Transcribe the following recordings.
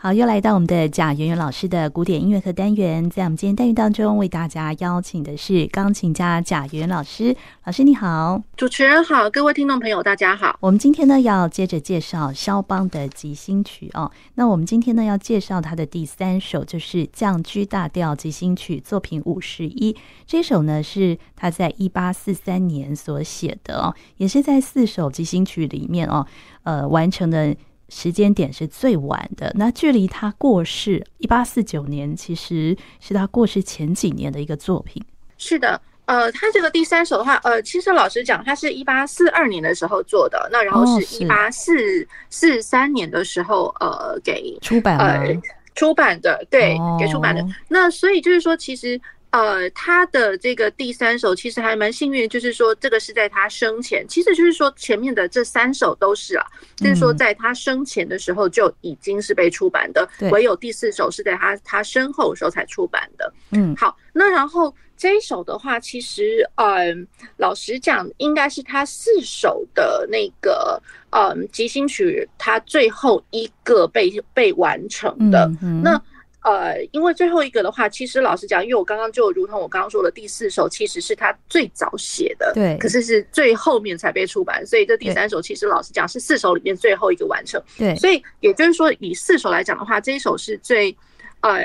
好，又来到我们的贾圆圆老师的古典音乐课单元，在我们今天单元当中，为大家邀请的是钢琴家贾圆圆老师。老师你好，主持人好，各位听众朋友大家好。我们今天呢要接着介绍肖邦的即兴曲哦。那我们今天呢要介绍他的第三首，就是降 G 大调即兴曲作品五十一。这首呢是他在一八四三年所写的哦，也是在四首即兴曲里面哦，呃完成的。时间点是最晚的，那距离他过世一八四九年，其实是他过世前几年的一个作品。是的，呃，他这个第三首的话，呃，其实老实讲，他是一八四二年的时候做的，那然后是一八四四三年的时候，呃，给出版了，呃，出版的，对，给出版的。那所以就是说，其实。呃，他的这个第三首其实还蛮幸运，就是说这个是在他生前，其实就是说前面的这三首都是啊，就是说在他生前的时候就已经是被出版的，唯有第四首是在他他身后的时候才出版的。嗯，好，那然后这一首的话，其实嗯，老实讲，应该是他四首的那个嗯即兴曲，他最后一个被被完成的。嗯那。呃，因为最后一个的话，其实老实讲，因为我刚刚就如同我刚刚说的，第四首其实是他最早写的，对，可是是最后面才被出版，所以这第三首其实老实讲是四首里面最后一个完成，对，所以也就是说，以四首来讲的话，这一首是最，呃，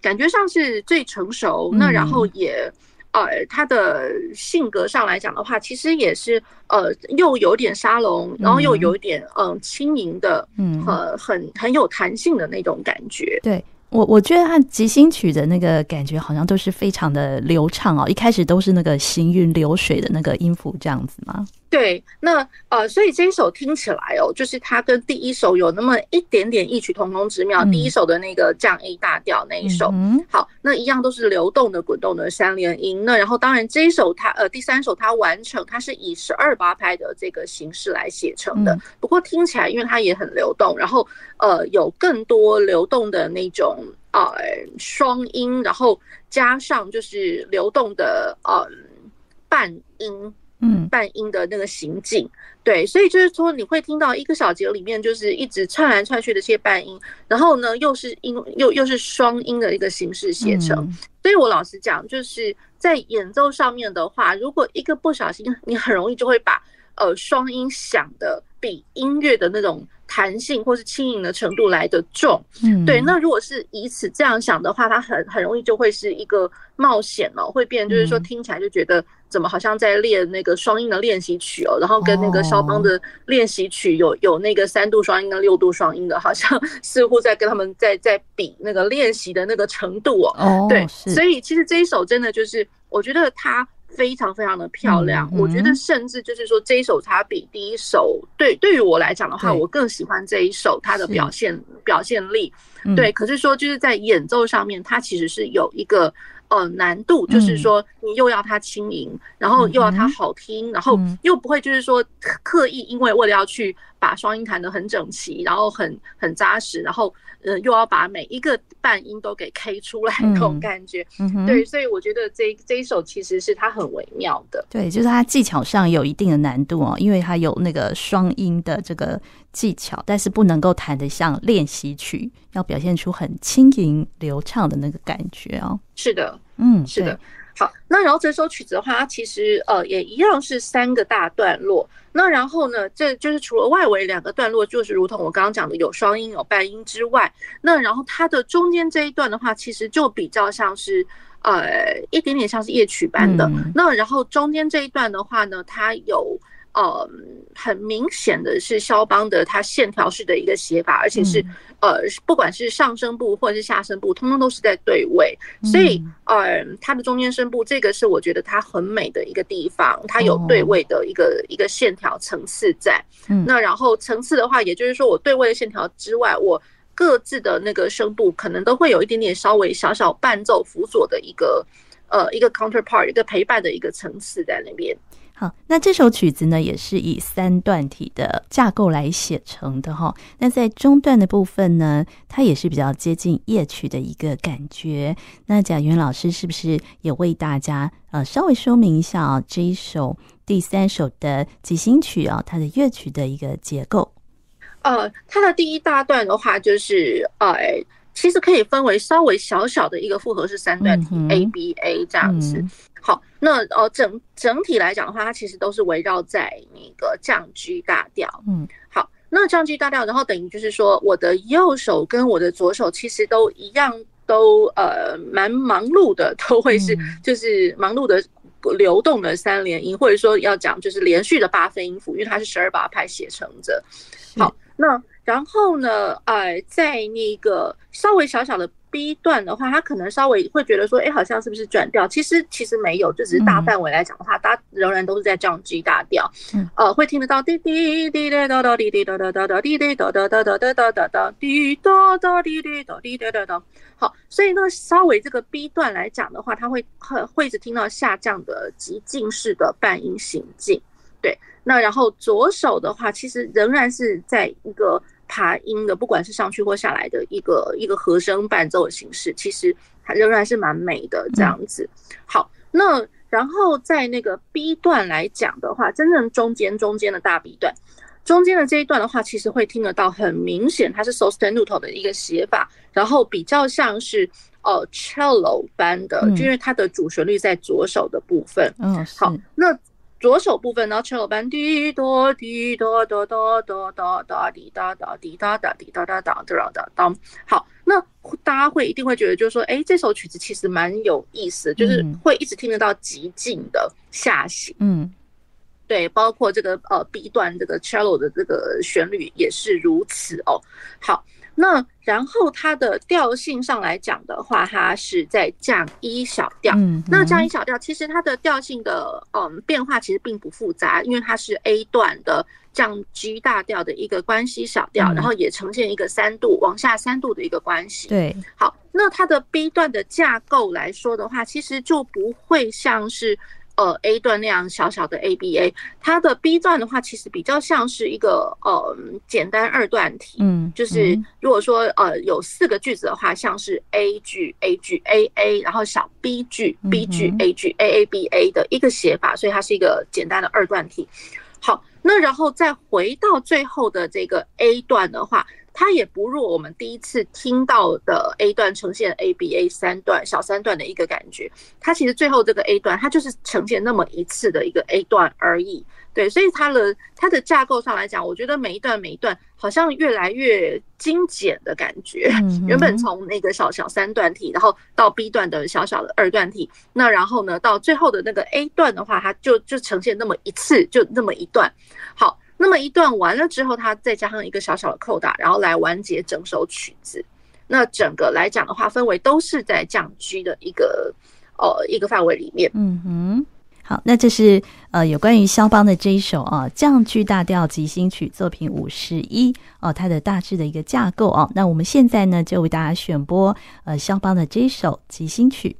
感觉上是最成熟，那然后也，呃，他的性格上来讲的话，其实也是呃，又有点沙龙，然后又有一点嗯轻盈的，嗯，呃，很很有弹性的那种感觉，对。我我觉得他即兴曲的那个感觉好像都是非常的流畅哦，一开始都是那个行云流水的那个音符这样子吗？对，那呃，所以这一首听起来哦，就是它跟第一首有那么一点点异曲同工之妙。嗯、第一首的那个降 A 大调那一首，嗯、好，那一样都是流动的、滚动的三连音。那然后当然这一首它呃第三首它完成，它是以十二八拍的这个形式来写成的。嗯、不过听起来，因为它也很流动，然后呃有更多流动的那种呃双音，然后加上就是流动的呃半音。嗯，半音的那个行进，对，所以就是说你会听到一个小节里面就是一直串来串去的这些半音，然后呢又是音又又是双音的一个形式写成，嗯、所以我老实讲，就是在演奏上面的话，如果一个不小心，你很容易就会把呃双音响的比音乐的那种弹性或是轻盈的程度来的重，嗯，对，那如果是以此这样想的话，它很很容易就会是一个冒险了，会变就是说听起来就觉得。怎么好像在练那个双音的练习曲哦，然后跟那个肖邦的练习曲有有那个三度双音跟六度双音的，好像 似乎在跟他们在在比那个练习的那个程度哦。对，所以其实这一首真的就是，我觉得它非常非常的漂亮。我觉得甚至就是说这一首它比第一首，对对于我来讲的话，我更喜欢这一首它的表现表现力。对，可是说就是在演奏上面，它其实是有一个。呃，难度就是说，你又要它轻盈，嗯、然后又要它好听，嗯、然后又不会就是说刻意，因为为了要去把双音弹得很整齐，然后很很扎实，然后呃又要把每一个半音都给 K 出来那种感觉。嗯嗯、对，所以我觉得这这一首其实是它很微妙的。对，就是它技巧上有一定的难度哦，因为它有那个双音的这个技巧，但是不能够弹得像练习曲，要表现出很轻盈流畅的那个感觉哦。是的。嗯，是的，好，那然后这首曲子的话，它其实呃也一样是三个大段落。那然后呢，这就是除了外围两个段落，就是如同我刚刚讲的有双音有半音之外，那然后它的中间这一段的话，其实就比较像是呃一点点像是夜曲般的。嗯、那然后中间这一段的话呢，它有。呃，很明显的是肖邦的他线条式的一个写法，而且是呃，不管是上声部或者是下声部，通通都是在对位，所以呃，他的中间声部这个是我觉得他很美的一个地方，它有对位的一个一个线条层次在。那然后层次的话，也就是说我对位的线条之外，我各自的那个声部可能都会有一点点稍微小小伴奏辅佐的一个呃一个 counterpart 一个陪伴的一个层次在那边。好，那这首曲子呢，也是以三段体的架构来写成的哈。那在中段的部分呢，它也是比较接近夜曲的一个感觉。那贾圆老师是不是也为大家呃稍微说明一下啊，这一首第三首的即兴曲啊，它的乐曲的一个结构？呃，它的第一大段的话，就是呃，其实可以分为稍微小小的一个复合式三段体 A B A 这样子。嗯、好，那呃整整体来讲的话，它其实都是围绕在那个降 G 大调。嗯，好，那降 G 大调，然后等于就是说，我的右手跟我的左手其实都一样，都呃蛮忙碌的，都会是就是忙碌的。流动的三连音，或者说要讲就是连续的八分音符，因为它是十二八拍写成的。好，那然后呢，呃，在那个稍微小小的 B 段的话，他可能稍微会觉得说，哎，好像是不是转调？其实其实没有，就只是大范围来讲的话，它仍然都是在降 G 大调。呃，会听得到滴滴滴滴哒哒滴滴哒哒哒哒滴滴哒哒哒哒哒哒哒哒滴哒哒滴滴哒滴哒哒哒。好，所以呢，稍微这个 B 段来讲的话，它会会会一直听到下降的极进式的半音行进，对。那然后左手的话，其实仍然是在一个爬音的，不管是上去或下来的一个一个和声伴奏的形式，其实它仍然是蛮美的这样子。好，那然后在那个 B 段来讲的话，真正中间中间的大 B 段。中间的这一段的话，其实会听得到，很明显它是 sostenuto 的一个写法，然后比较像是呃 cello 般的，就因为它的主旋律在左手的部分。嗯，好，那左手部分呢，cello 般滴哆滴哆哆哆哆哆哆滴哒哒滴哒哒滴哒哒哒哒哒哒。好，那大家会一定会觉得，就是说，哎，这首曲子其实蛮有意思，就是会一直听得到极尽的下行。嗯。对，包括这个呃 B 段这个 cello 的这个旋律也是如此哦。好，那然后它的调性上来讲的话，它是在降一小调。嗯，那降一小调其实它的调性的嗯变化其实并不复杂，因为它是 A 段的降 G 大调的一个关系小调，然后也呈现一个三度往下三度的一个关系。对，好，那它的 B 段的架构来说的话，其实就不会像是。呃，A 段那样小小的 ABA，它的 B 段的话，其实比较像是一个呃简单二段体。嗯，就是如果说呃有四个句子的话，像是 A 句 A 句 A A，然后小 B 句 B 句 A 句 A A B A 的一个写法，所以它是一个简单的二段体。好，那然后再回到最后的这个 A 段的话。它也不弱我们第一次听到的 A 段呈现 A B A 三段小三段的一个感觉，它其实最后这个 A 段它就是呈现那么一次的一个 A 段而已，对，所以它的它的架构上来讲，我觉得每一段每一段好像越来越精简的感觉。原本从那个小小三段体，然后到 B 段的小小的二段体，那然后呢到最后的那个 A 段的话，它就就呈现那么一次，就那么一段，好。那么一段完了之后，它再加上一个小小的扣打，然后来完结整首曲子。那整个来讲的话，氛围都是在降 G 的一个呃一个范围里面。嗯哼，好，那这是呃有关于肖邦的这一首啊降 G 大调即兴曲作品五十一哦，它的大致的一个架构哦。那我们现在呢就为大家选播呃肖邦的这一首即兴曲。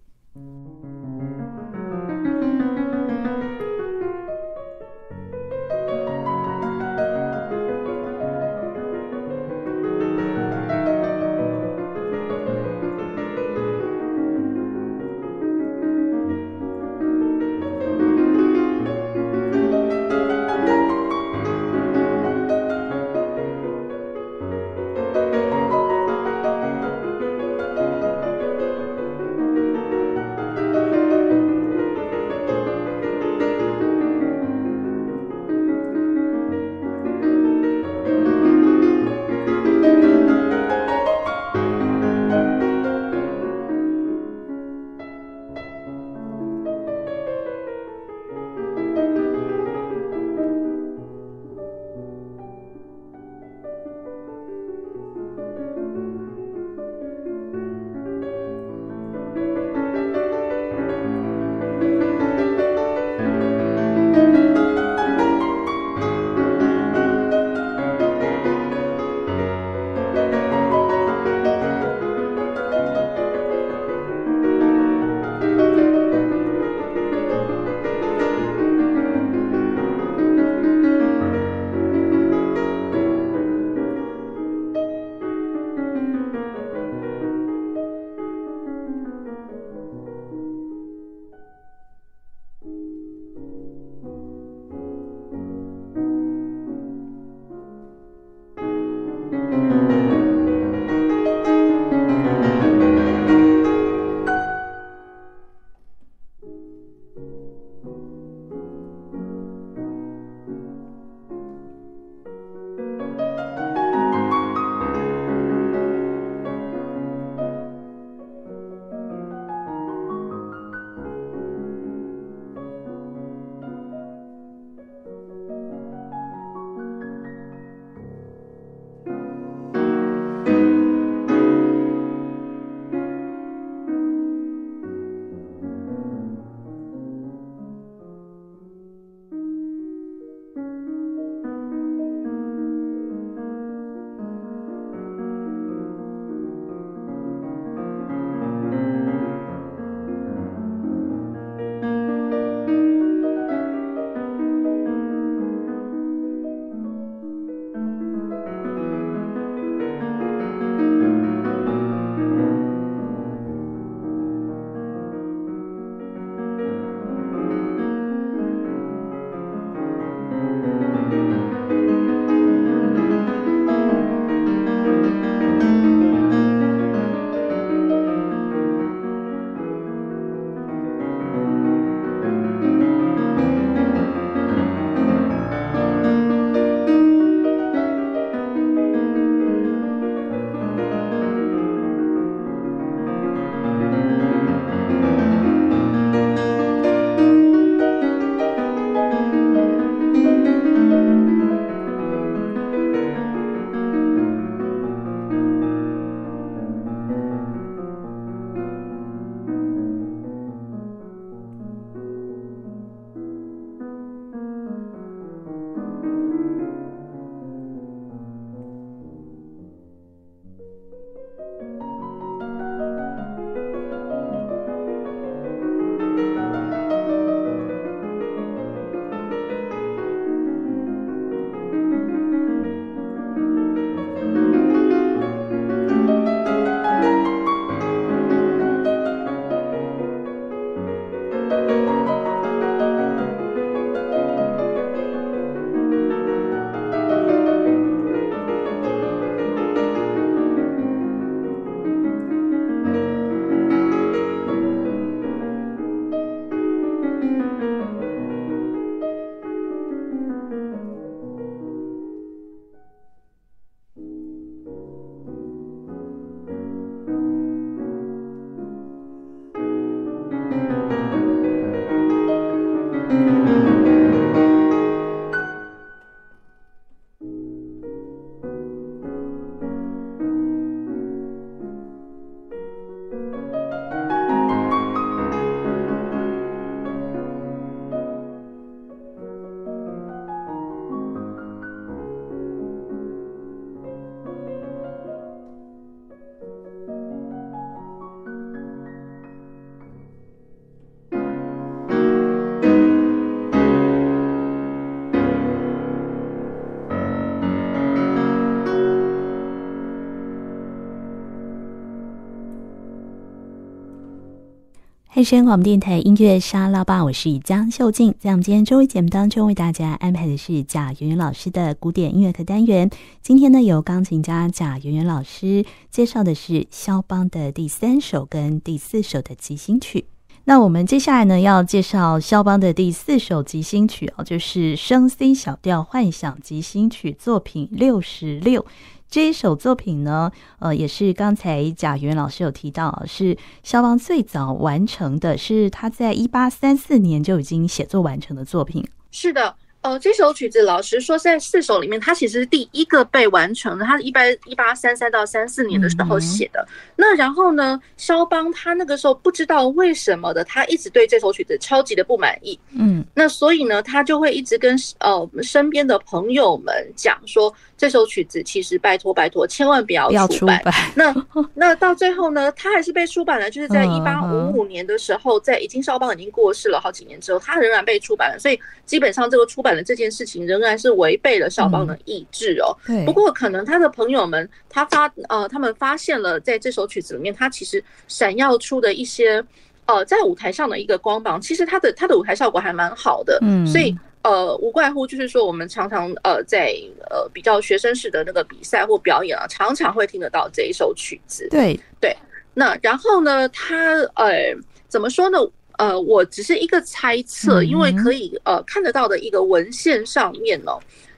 汉声广播电台音乐沙拉吧，我是江秀静。在我们今天周一节目当中，为大家安排的是贾圆圆老师的古典音乐课单元。今天呢，由钢琴家贾圆圆老师介绍的是肖邦的第三首跟第四首的即兴曲。那我们接下来呢，要介绍肖邦的第四首即兴曲哦，就是升 C 小调幻想即兴曲作品六十六。这一首作品呢，呃，也是刚才贾元老师有提到，是肖邦最早完成的，是他在一八三四年就已经写作完成的作品。是的。呃，这首曲子老实说，在四首里面，它其实是第一个被完成的。它是一八一八三三到三四年的时候写的。嗯、那然后呢，肖邦他那个时候不知道为什么的，他一直对这首曲子超级的不满意。嗯，那所以呢，他就会一直跟呃身边的朋友们讲说，这首曲子其实拜托拜托，千万不要出版。出版那 那到最后呢，他还是被出版了。就是在一八五五年的时候，在已经肖邦已经过世了好几年之后，他仍然被出版了。所以基本上这个出版的。这件事情仍然是违背了肖邦的意志哦。嗯、不过可能他的朋友们他发呃，他们发现了在这首曲子里面，他其实闪耀出的一些呃，在舞台上的一个光芒，其实他的他的舞台效果还蛮好的。嗯，所以呃，无怪乎就是说，我们常常呃在呃比较学生式的那个比赛或表演啊，常常会听得到这一首曲子。对对，那然后呢，他呃怎么说呢？呃，我只是一个猜测，因为可以呃看得到的一个文献上面呢，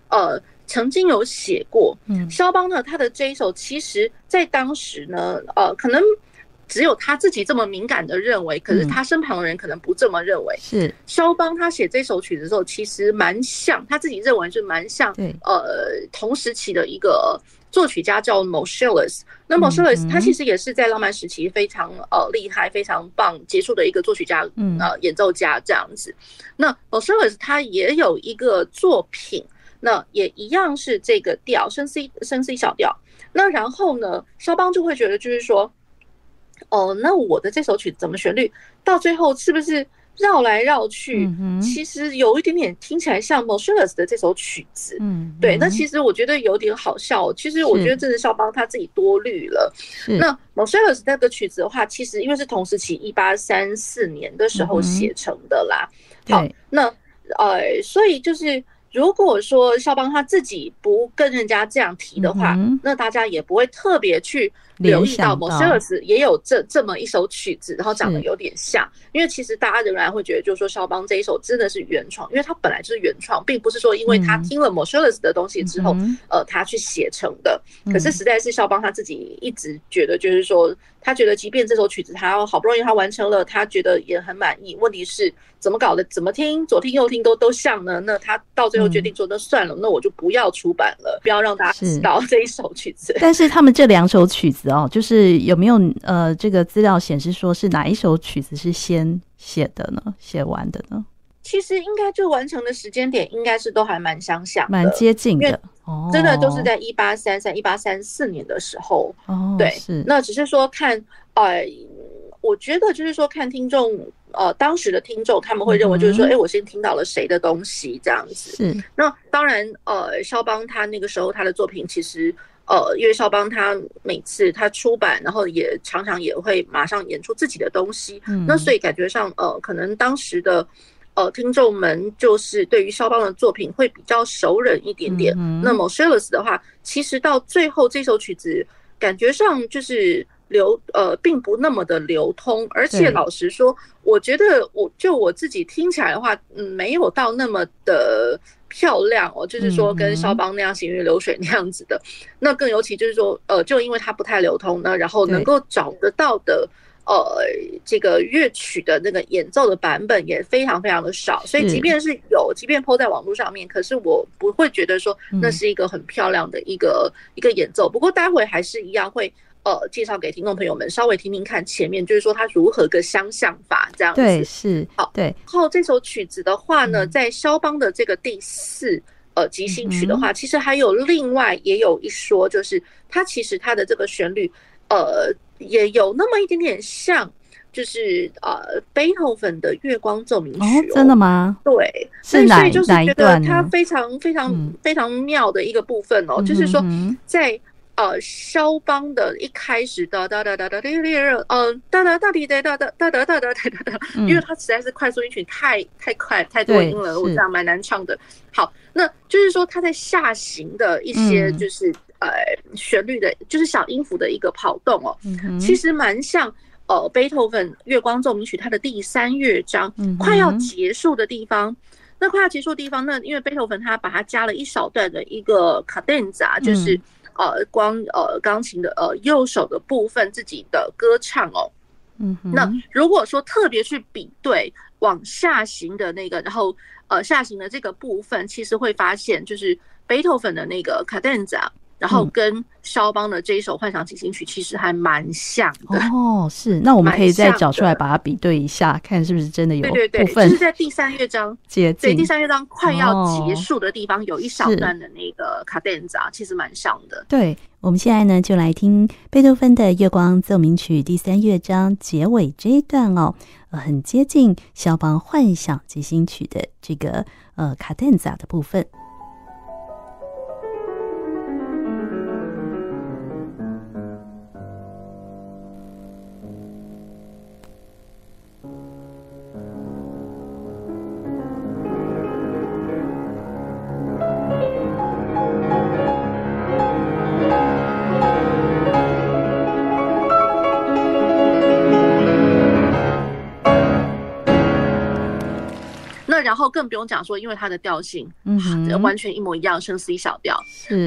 呃，曾经有写过，嗯肖邦呢，他的这一首，其实在当时呢，呃，可能只有他自己这么敏感的认为，可是他身旁的人可能不这么认为。是肖邦他写这首曲子的时候，其实蛮像他自己认为是蛮像，呃，同时期的一个。作曲家叫 Moscheles，那 Moscheles 他其实也是在浪漫时期非常呃厉害、非常棒、杰出的一个作曲家，呃演奏家这样子。那 Moscheles 他也有一个作品，那也一样是这个调升 C 升 C 小调。那然后呢，肖邦就会觉得就是说，哦，那我的这首曲子怎么旋律到最后是不是？绕来绕去，其实有一点点听起来像 Moscheles 的这首曲子。嗯，对。那其实我觉得有点好笑。其实我觉得这是肖邦他自己多虑了。那 Moscheles 那个曲子的话，其实因为是同时期，一八三四年的时候写成的啦。好，那呃，所以就是如果说肖邦他自己不跟人家这样提的话，那大家也不会特别去。留意到 Moscheles 也有这这么一首曲子，然后长得有点像，因为其实大家仍然会觉得，就是说肖邦这一首真的是原创，因为他本来就是原创，并不是说因为他听了 Moscheles 的东西之后，呃，他去写成的。可是实在是肖邦他自己一直觉得，就是说他觉得，即便这首曲子他好不容易他完成了，他觉得也很满意。问题是怎么搞的？怎么听左听右听都都像呢？那他到最后决定说，那算了，那我就不要出版了，不要让大家知道 这一首曲子。但是他们这两首曲子。哦，就是有没有呃，这个资料显示说是哪一首曲子是先写的呢？写完的呢？其实应该就完成的时间点应该是都还蛮相像，蛮接近的。哦，真的都是在一八三三、一八三四年的时候。哦，对，是。那只是说看，呃，我觉得就是说看听众，呃，当时的听众他们会认为就是说，哎、嗯，我先听到了谁的东西这样子。是。那当然，呃，肖邦他那个时候他的作品其实。呃，因为肖邦他每次他出版，然后也常常也会马上演出自己的东西，嗯、那所以感觉上，呃，可能当时的呃听众们就是对于肖邦的作品会比较熟人一点点。嗯、那么 Moscheles 的话，其实到最后这首曲子感觉上就是流呃并不那么的流通，而且老实说，我觉得我就我自己听起来的话，嗯，没有到那么的。漂亮哦，就是说跟肖邦那样行云流水那样子的，嗯、那更尤其就是说，呃，就因为它不太流通呢，然后能够找得到的，呃，这个乐曲的那个演奏的版本也非常非常的少，所以即便是有，即便 po 在网络上面，可是我不会觉得说那是一个很漂亮的一个、嗯、一个演奏。不过待会还是一样会。呃，介绍给听众朋友们，稍微听听看前面，就是说它如何个相像法这样子。对，是好。对，然后这首曲子的话呢，在肖邦的这个第四呃即兴曲的话，其实还有另外也有一说，就是它其实它的这个旋律，呃，也有那么一点点像，就是呃贝多芬的月光奏鸣曲。哦真的吗？对，是哪就是觉得它非常非常非常妙的一个部分哦，就是说在。呃，肖邦的一开始的哒哒哒哒哒哒，嗯，哒哒哒滴哒哒哒哒哒哒哒哒哒，因为它实在是快速音群太太快太多音了，我这样蛮难唱的。好，那就是说它在下行的一些就是呃旋律的，就是小音符的一个跑动哦，其实蛮像呃贝多芬《月光奏鸣曲》它的第三乐章快要结束的地方。那快要结束的地方，那因为贝多芬他把它加了一小段的一个卡顿扎，就是。呃，光呃钢琴的呃右手的部分自己的歌唱哦，嗯，那如果说特别去比对往下行的那个，然后呃下行的这个部分，其实会发现就是贝多芬的那个卡顿扎。然后跟肖邦的这一首幻想进行曲其实还蛮像的哦，是，那我们可以再找出来把它比对一下，看是不是真的有部分。对对对，就是在第三乐章接近，对，第三乐章快要结束的地方，有一小段的那个卡顿扎，其实蛮像的。对，我们现在呢就来听贝多芬的《月光奏鸣曲》第三乐章结尾这一段哦，呃，很接近肖邦幻想进行曲的这个呃卡顿扎的部分。然后更不用讲说，因为它的调性，嗯，完全一模一样，升 C 小调。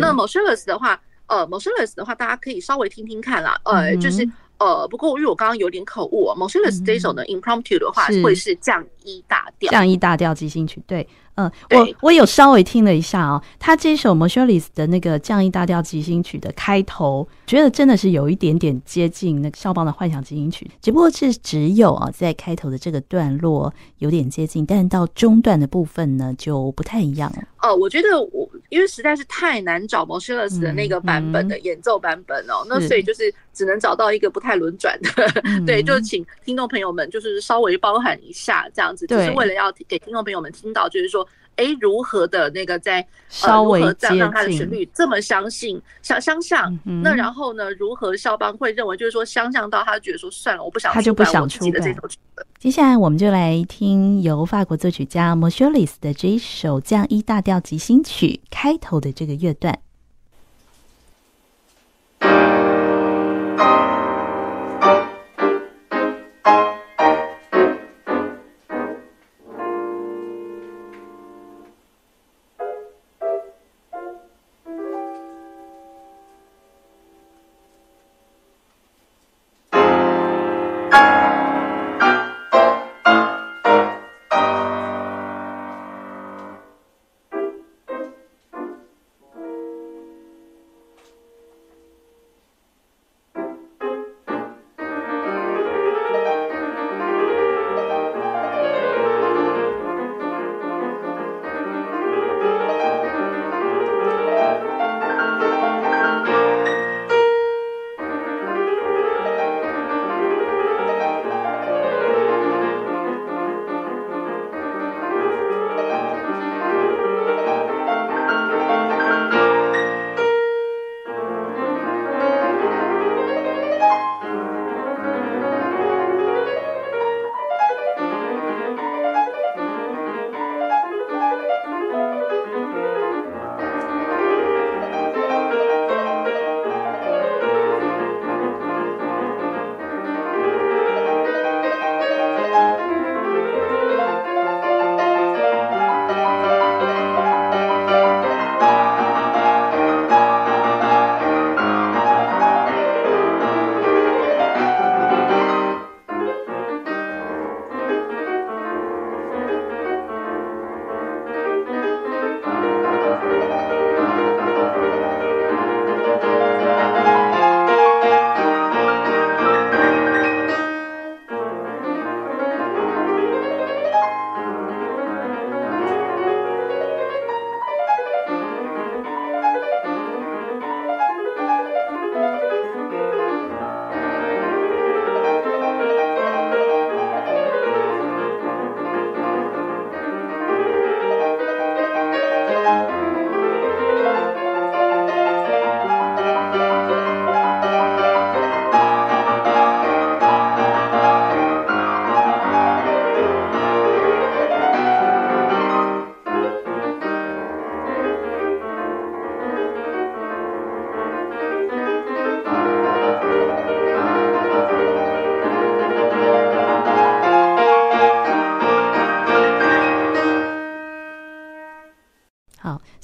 那 Moscheles 的话，呃，Moscheles 的话，大家可以稍微听听看啦。呃，就是呃，不过因为我刚刚有点口误，Moscheles 这首呢，Impromptu 的话会是降 E 大调，降一大调即兴曲，对。嗯，我我有稍微听了一下哦，他这首 Moscheles 的那个降一大调即兴曲的开头，觉得真的是有一点点接近那个肖邦的幻想即兴曲，只不过是只有啊在开头的这个段落有点接近，但到中段的部分呢就不太一样了。哦，我觉得我因为实在是太难找 Moscheles 的那个版本的演奏版本哦，嗯嗯、那所以就是只能找到一个不太轮转的，嗯、对，就请听众朋友们就是稍微包含一下这样子，就是为了要给听众朋友们听到，就是说。哎，如何的那个在稍微这样让他的旋律这么相信相相像？那然后呢，如何肖邦会认为就是说相像到他觉得说算了，我不想他就不想出的这首曲子。接下来我们就来听由法国作曲家 Moscheles 的这一首降 E 大调即兴曲开头的这个乐段。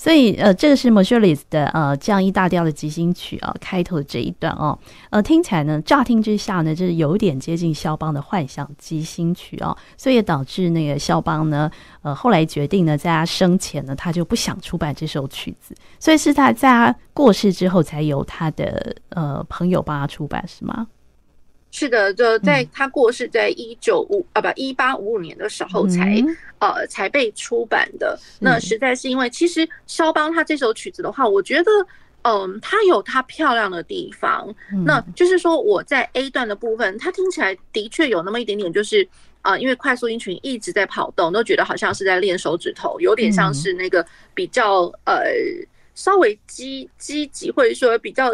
所以呃，这个是 Moscheles 的呃降 E 大调的即兴曲啊，开头的这一段哦，呃，听起来呢，乍听之下呢，就是有点接近肖邦的幻想即兴曲哦，所以也导致那个肖邦呢，呃，后来决定呢，在他生前呢，他就不想出版这首曲子，所以是他在他过世之后，才由他的呃朋友帮他出版，是吗？是的，就在他过世在一九五啊不一八五五年的时候才、嗯、呃才被出版的。那实在是因为，其实肖邦他这首曲子的话，我觉得嗯，它有它漂亮的地方。嗯、那就是说我在 A 段的部分，它听起来的确有那么一点点，就是啊、呃，因为快速音群一直在跑动，都觉得好像是在练手指头，有点像是那个比较呃稍微积积极，或者说比较。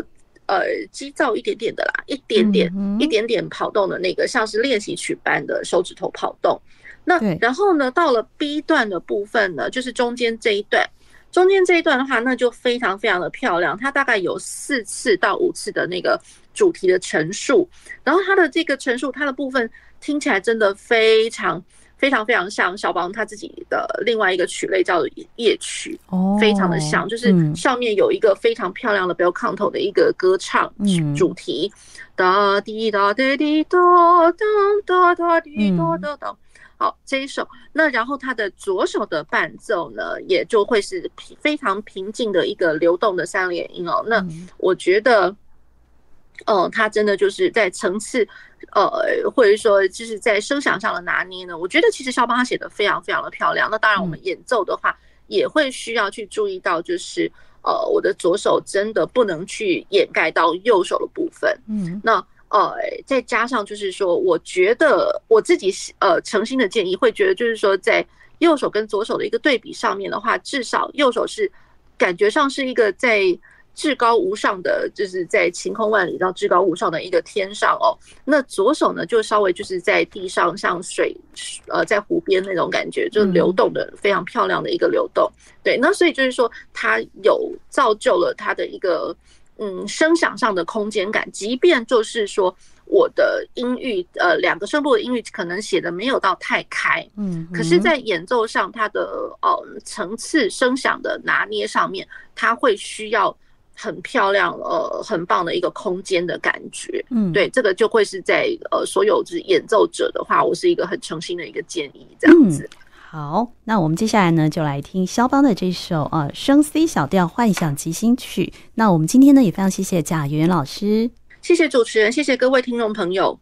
呃，急躁一点点的啦，一点点，一点点跑动的那个，像是练习曲般的手指头跑动。那然后呢，到了 B 段的部分呢，就是中间这一段，中间这一段的话，那就非常非常的漂亮。它大概有四次到五次的那个主题的陈述，然后它的这个陈述，它的部分听起来真的非常。非常非常像肖邦他自己的另外一个曲类叫夜曲，哦，非常的像，就是上面有一个非常漂亮的 bel canto 的一个歌唱主题，哒滴哒滴滴哒哒哒哒滴哒哒哒。好，这一首，那然后他的左手的伴奏呢，也就会是非常平静的一个流动的三连音哦。那我觉得。哦，他真的就是在层次，呃，或者说就是在声响上的拿捏呢。我觉得其实肖邦他写的非常非常的漂亮。那当然，我们演奏的话也会需要去注意到，就是呃，我的左手真的不能去掩盖到右手的部分。嗯，那呃，再加上就是说，我觉得我自己呃诚心的建议，会觉得就是说，在右手跟左手的一个对比上面的话，至少右手是感觉上是一个在。至高无上的，就是在晴空万里到至高无上的一个天上哦。那左手呢，就稍微就是在地上，像水，呃，在湖边那种感觉，就是流动的非常漂亮的一个流动。对，那所以就是说，它有造就了它的一个嗯声响上的空间感。即便就是说，我的音域，呃，两个声部的音域可能写的没有到太开，嗯，可是，在演奏上，它的呃层次声响的拿捏上面，它会需要。很漂亮，呃，很棒的一个空间的感觉，嗯，对，这个就会是在呃，所有就是演奏者的话，我是一个很诚心的一个建议，这样子。嗯、好，那我们接下来呢，就来听肖邦的这首呃升 C 小调幻想即兴曲。那我们今天呢，也非常谢谢贾圆圆老师，谢谢主持人，谢谢各位听众朋友。